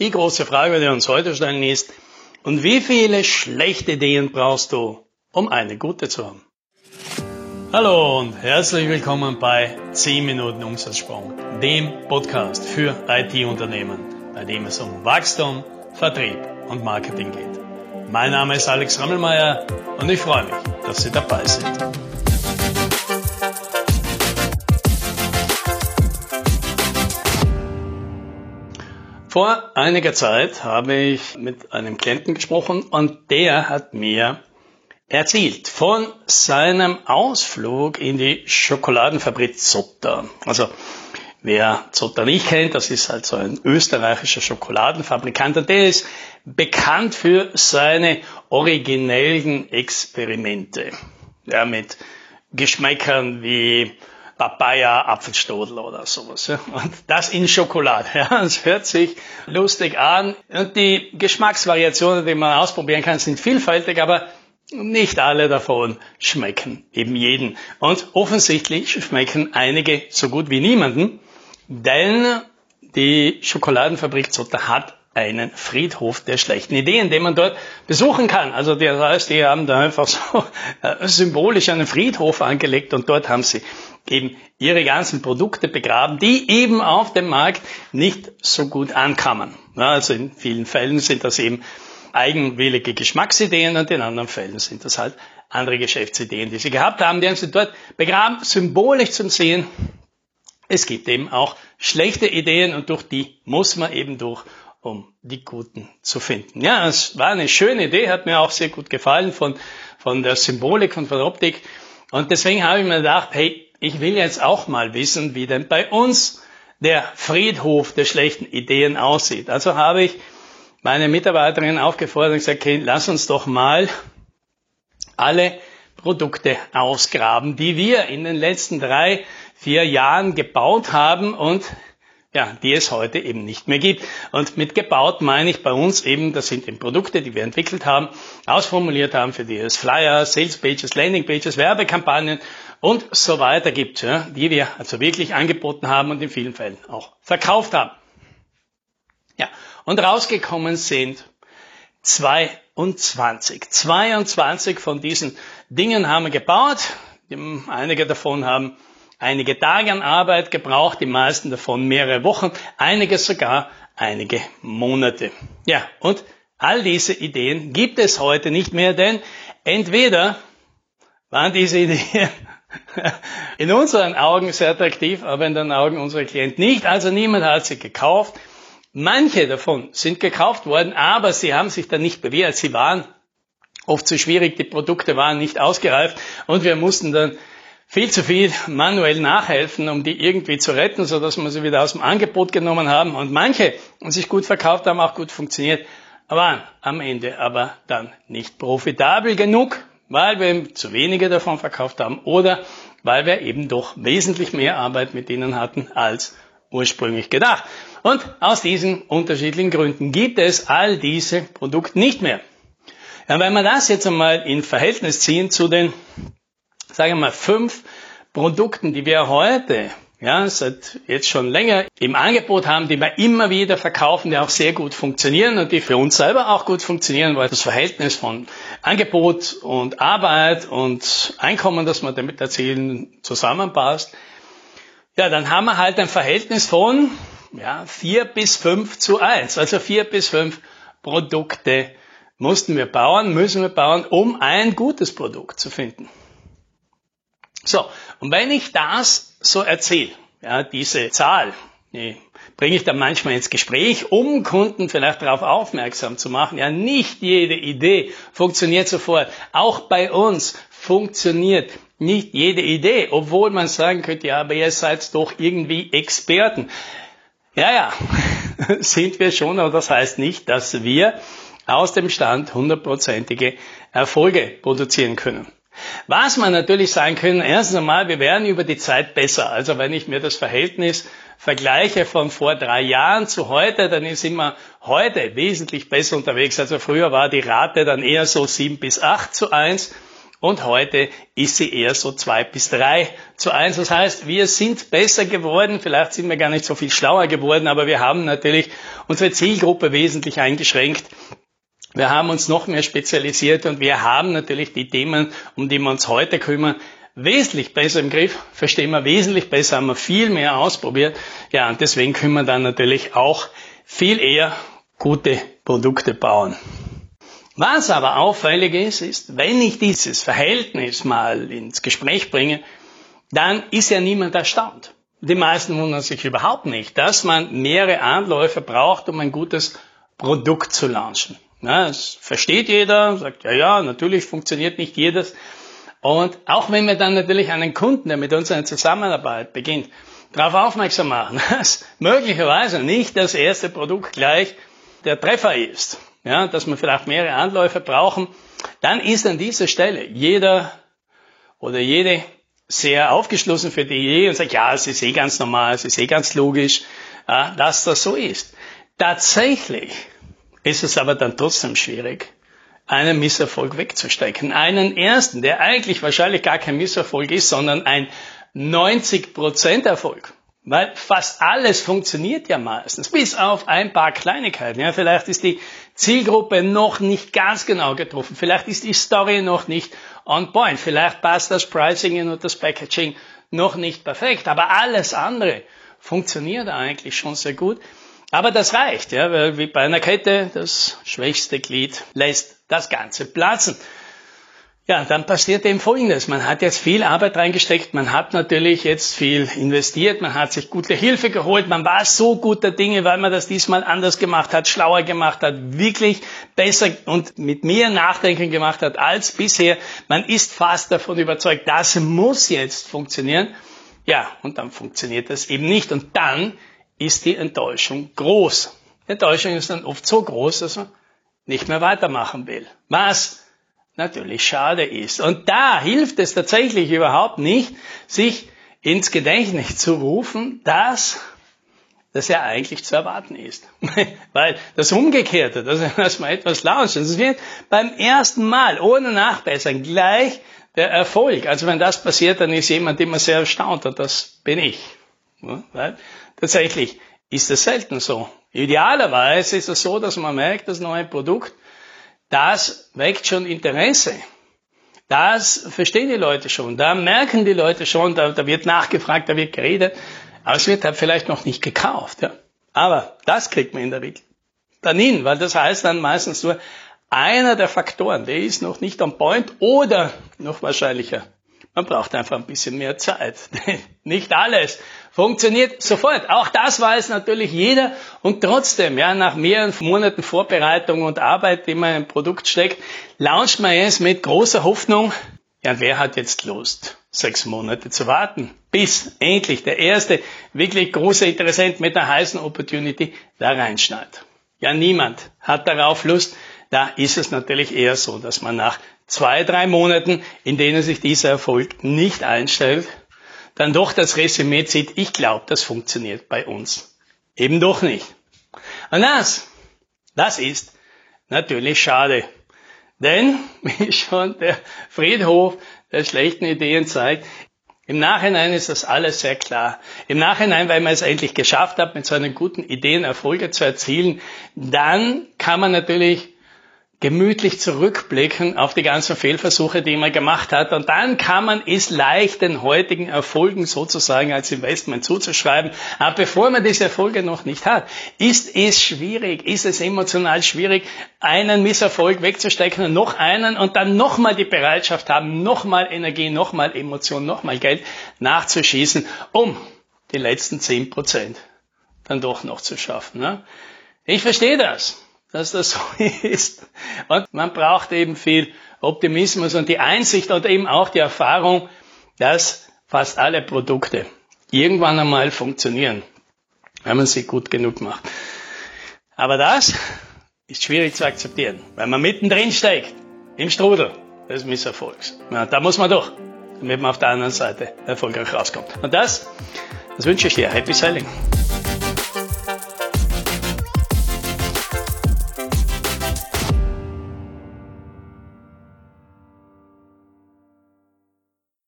Die große Frage, die wir uns heute stellen, ist, und wie viele schlechte Ideen brauchst du, um eine gute zu haben? Hallo und herzlich willkommen bei 10 Minuten Umsatzsprung, dem Podcast für IT-Unternehmen, bei dem es um Wachstum, Vertrieb und Marketing geht. Mein Name ist Alex Rammelmeier und ich freue mich, dass Sie dabei sind. Vor einiger Zeit habe ich mit einem Klienten gesprochen und der hat mir erzählt von seinem Ausflug in die Schokoladenfabrik Zotter. Also wer Zotter nicht kennt, das ist halt so ein österreichischer Schokoladenfabrikant und der ist bekannt für seine originellen Experimente. Ja, mit Geschmäckern wie Papaya, Apfelstodel oder sowas. Ja. Und das in Schokolade. Ja. Das hört sich lustig an. Und die Geschmacksvariationen, die man ausprobieren kann, sind vielfältig, aber nicht alle davon schmecken eben jeden. Und offensichtlich schmecken einige so gut wie niemanden, denn die Schokoladenfabrik Zotter hat einen Friedhof der schlechten Ideen, den man dort besuchen kann. Also das heißt, die haben da einfach so äh, symbolisch einen Friedhof angelegt und dort haben sie eben ihre ganzen Produkte begraben, die eben auf dem Markt nicht so gut ankamen. also in vielen Fällen sind das eben eigenwillige Geschmacksideen und in anderen Fällen sind das halt andere Geschäftsideen, die sie gehabt haben. Die haben sie dort begraben, symbolisch zum Sehen. Es gibt eben auch schlechte Ideen und durch die muss man eben durch, um die guten zu finden. Ja, es war eine schöne Idee, hat mir auch sehr gut gefallen von, von der Symbolik und von der Optik. Und deswegen habe ich mir gedacht, hey, ich will jetzt auch mal wissen, wie denn bei uns der Friedhof der schlechten Ideen aussieht. Also habe ich meine Mitarbeiterin aufgefordert und gesagt, okay, lass uns doch mal alle Produkte ausgraben, die wir in den letzten drei, vier Jahren gebaut haben und ja, die es heute eben nicht mehr gibt. Und mit gebaut meine ich bei uns eben, das sind eben Produkte, die wir entwickelt haben, ausformuliert haben, für die es Flyer, Sales Pages, Landing Pages, Werbekampagnen und so weiter gibt, ja, die wir also wirklich angeboten haben und in vielen Fällen auch verkauft haben. Ja, und rausgekommen sind 22. 22 von diesen Dingen haben wir gebaut. Einige davon haben einige Tage an Arbeit gebraucht, die meisten davon mehrere Wochen, einige sogar einige Monate. Ja, und all diese Ideen gibt es heute nicht mehr, denn entweder waren diese Ideen in unseren Augen sehr attraktiv, aber in den Augen unserer Klienten nicht. Also niemand hat sie gekauft. Manche davon sind gekauft worden, aber sie haben sich dann nicht bewährt. Sie waren oft zu schwierig, die Produkte waren nicht ausgereift und wir mussten dann viel zu viel manuell nachhelfen, um die irgendwie zu retten, so dass wir sie wieder aus dem Angebot genommen haben. Und manche, die sich gut verkauft haben, auch gut funktioniert, waren am Ende aber dann nicht profitabel genug, weil wir zu wenige davon verkauft haben oder weil wir eben doch wesentlich mehr Arbeit mit ihnen hatten als ursprünglich gedacht. Und aus diesen unterschiedlichen Gründen gibt es all diese Produkte nicht mehr. Ja, wenn wir das jetzt einmal in Verhältnis ziehen zu den sagen wir mal, fünf Produkten, die wir heute ja, seit jetzt schon länger im Angebot haben, die wir immer wieder verkaufen, die auch sehr gut funktionieren und die für uns selber auch gut funktionieren, weil das Verhältnis von Angebot und Arbeit und Einkommen, das wir damit erzielen, zusammenpasst. Ja, dann haben wir halt ein Verhältnis von ja, vier bis fünf zu eins, also vier bis fünf Produkte mussten wir bauen, müssen wir bauen, um ein gutes Produkt zu finden. So, und wenn ich das so erzähle, ja, diese Zahl, die bringe ich dann manchmal ins Gespräch, um Kunden vielleicht darauf aufmerksam zu machen. Ja, nicht jede Idee funktioniert sofort. Auch bei uns funktioniert nicht jede Idee, obwohl man sagen könnte, ja, aber ihr seid doch irgendwie Experten. Ja, ja, sind wir schon, aber das heißt nicht, dass wir aus dem Stand hundertprozentige Erfolge produzieren können. Was man natürlich sagen können, erstens einmal, wir werden über die Zeit besser. Also wenn ich mir das Verhältnis vergleiche von vor drei Jahren zu heute, dann ist immer heute wesentlich besser unterwegs. Also früher war die Rate dann eher so sieben bis acht zu eins und heute ist sie eher so zwei bis drei zu eins. Das heißt, wir sind besser geworden, vielleicht sind wir gar nicht so viel schlauer geworden, aber wir haben natürlich unsere Zielgruppe wesentlich eingeschränkt. Wir haben uns noch mehr spezialisiert und wir haben natürlich die Themen, um die wir uns heute kümmern, wesentlich besser im Griff, verstehen wir wesentlich besser, haben wir viel mehr ausprobiert. Ja, und deswegen können wir dann natürlich auch viel eher gute Produkte bauen. Was aber auffällig ist, ist, wenn ich dieses Verhältnis mal ins Gespräch bringe, dann ist ja niemand erstaunt. Die meisten wundern sich überhaupt nicht, dass man mehrere Anläufe braucht, um ein gutes Produkt zu launchen. Ja, das versteht jeder, sagt, ja, ja, natürlich funktioniert nicht jedes. Und auch wenn wir dann natürlich einen Kunden, der mit uns eine Zusammenarbeit beginnt, darauf aufmerksam machen, dass möglicherweise nicht das erste Produkt gleich der Treffer ist, ja, dass wir vielleicht mehrere Anläufe brauchen, dann ist an dieser Stelle jeder oder jede sehr aufgeschlossen für die Idee und sagt, ja, es ist eh ganz normal, es ist eh ganz logisch, ja, dass das so ist. Tatsächlich ist es aber dann trotzdem schwierig, einen Misserfolg wegzustecken. Einen ersten, der eigentlich wahrscheinlich gar kein Misserfolg ist, sondern ein 90% Erfolg. Weil fast alles funktioniert ja meistens, bis auf ein paar Kleinigkeiten. Ja, vielleicht ist die Zielgruppe noch nicht ganz genau getroffen. Vielleicht ist die Story noch nicht on point. Vielleicht passt das Pricing und das Packaging noch nicht perfekt. Aber alles andere funktioniert eigentlich schon sehr gut. Aber das reicht, ja, weil wie bei einer Kette das schwächste Glied lässt das Ganze platzen. Ja, dann passiert eben Folgendes. Man hat jetzt viel Arbeit reingesteckt, man hat natürlich jetzt viel investiert, man hat sich gute Hilfe geholt, man war so guter Dinge, weil man das diesmal anders gemacht hat, schlauer gemacht hat, wirklich besser und mit mehr Nachdenken gemacht hat als bisher. Man ist fast davon überzeugt, das muss jetzt funktionieren. Ja, und dann funktioniert das eben nicht. Und dann ist die Enttäuschung groß. Enttäuschung ist dann oft so groß, dass man nicht mehr weitermachen will. Was natürlich schade ist. Und da hilft es tatsächlich überhaupt nicht, sich ins Gedächtnis zu rufen, dass das ja eigentlich zu erwarten ist. Weil das Umgekehrte, dass man etwas launchen, das wird beim ersten Mal ohne Nachbessern gleich der Erfolg. Also wenn das passiert, dann ist jemand immer sehr erstaunt und das bin ich. Weil tatsächlich ist es selten so. Idealerweise ist es so, dass man merkt, das neue Produkt das weckt schon Interesse. Das verstehen die Leute schon. Da merken die Leute schon, da, da wird nachgefragt, da wird geredet. Aber es wird halt vielleicht noch nicht gekauft. Ja. Aber das kriegt man in der Regel dann hin, weil das heißt dann meistens nur, einer der Faktoren, der ist noch nicht on point oder noch wahrscheinlicher, man braucht einfach ein bisschen mehr Zeit. Nicht alles funktioniert sofort. Auch das weiß natürlich jeder. Und trotzdem, ja, nach mehreren Monaten Vorbereitung und Arbeit, die man ein Produkt steckt, launcht man es mit großer Hoffnung. Ja, wer hat jetzt Lust, sechs Monate zu warten, bis endlich der erste wirklich große Interessent mit einer heißen Opportunity da reinschneit? Ja, niemand hat darauf Lust. Da ist es natürlich eher so, dass man nach zwei, drei Monaten, in denen sich dieser Erfolg nicht einstellt, dann doch das Resümee zieht, ich glaube, das funktioniert bei uns eben doch nicht. Und das, das ist natürlich schade. Denn, wie schon der Friedhof der schlechten Ideen zeigt, im Nachhinein ist das alles sehr klar. Im Nachhinein, weil man es endlich geschafft hat, mit so einen guten Ideen Erfolge zu erzielen, dann kann man natürlich gemütlich zurückblicken auf die ganzen Fehlversuche, die man gemacht hat. Und dann kann man es leicht den heutigen Erfolgen sozusagen als Investment zuzuschreiben. Aber bevor man diese Erfolge noch nicht hat, ist es schwierig, ist es emotional schwierig, einen Misserfolg wegzustecken und noch einen und dann nochmal die Bereitschaft haben, nochmal Energie, nochmal Emotion, nochmal Geld nachzuschießen, um die letzten zehn Prozent dann doch noch zu schaffen. Ne? Ich verstehe das dass das so ist. Und man braucht eben viel Optimismus und die Einsicht und eben auch die Erfahrung, dass fast alle Produkte irgendwann einmal funktionieren, wenn man sie gut genug macht. Aber das ist schwierig zu akzeptieren, weil man mittendrin steckt, im Strudel des Misserfolgs. Ja, da muss man doch, damit man auf der anderen Seite erfolgreich rauskommt. Und das, das wünsche ich dir. Happy Selling.